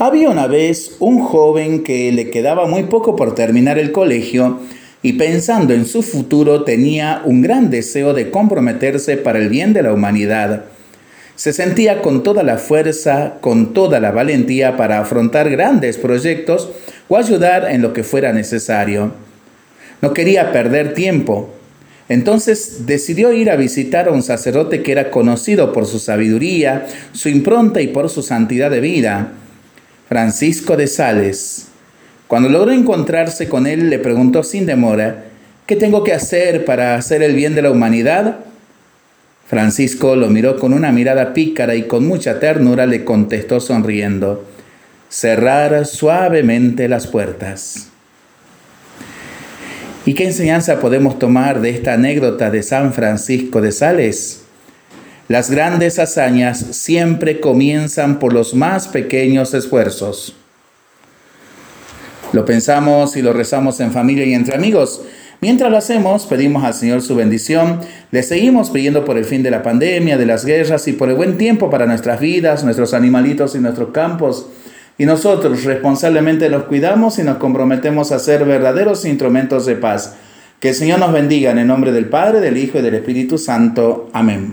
Había una vez un joven que le quedaba muy poco por terminar el colegio y pensando en su futuro tenía un gran deseo de comprometerse para el bien de la humanidad. Se sentía con toda la fuerza, con toda la valentía para afrontar grandes proyectos o ayudar en lo que fuera necesario. No quería perder tiempo. Entonces decidió ir a visitar a un sacerdote que era conocido por su sabiduría, su impronta y por su santidad de vida. Francisco de Sales. Cuando logró encontrarse con él, le preguntó sin demora, ¿qué tengo que hacer para hacer el bien de la humanidad? Francisco lo miró con una mirada pícara y con mucha ternura le contestó sonriendo, cerrar suavemente las puertas. ¿Y qué enseñanza podemos tomar de esta anécdota de San Francisco de Sales? Las grandes hazañas siempre comienzan por los más pequeños esfuerzos. Lo pensamos y lo rezamos en familia y entre amigos. Mientras lo hacemos, pedimos al Señor su bendición. Le seguimos pidiendo por el fin de la pandemia, de las guerras y por el buen tiempo para nuestras vidas, nuestros animalitos y nuestros campos. Y nosotros responsablemente los cuidamos y nos comprometemos a ser verdaderos instrumentos de paz. Que el Señor nos bendiga en el nombre del Padre, del Hijo y del Espíritu Santo. Amén.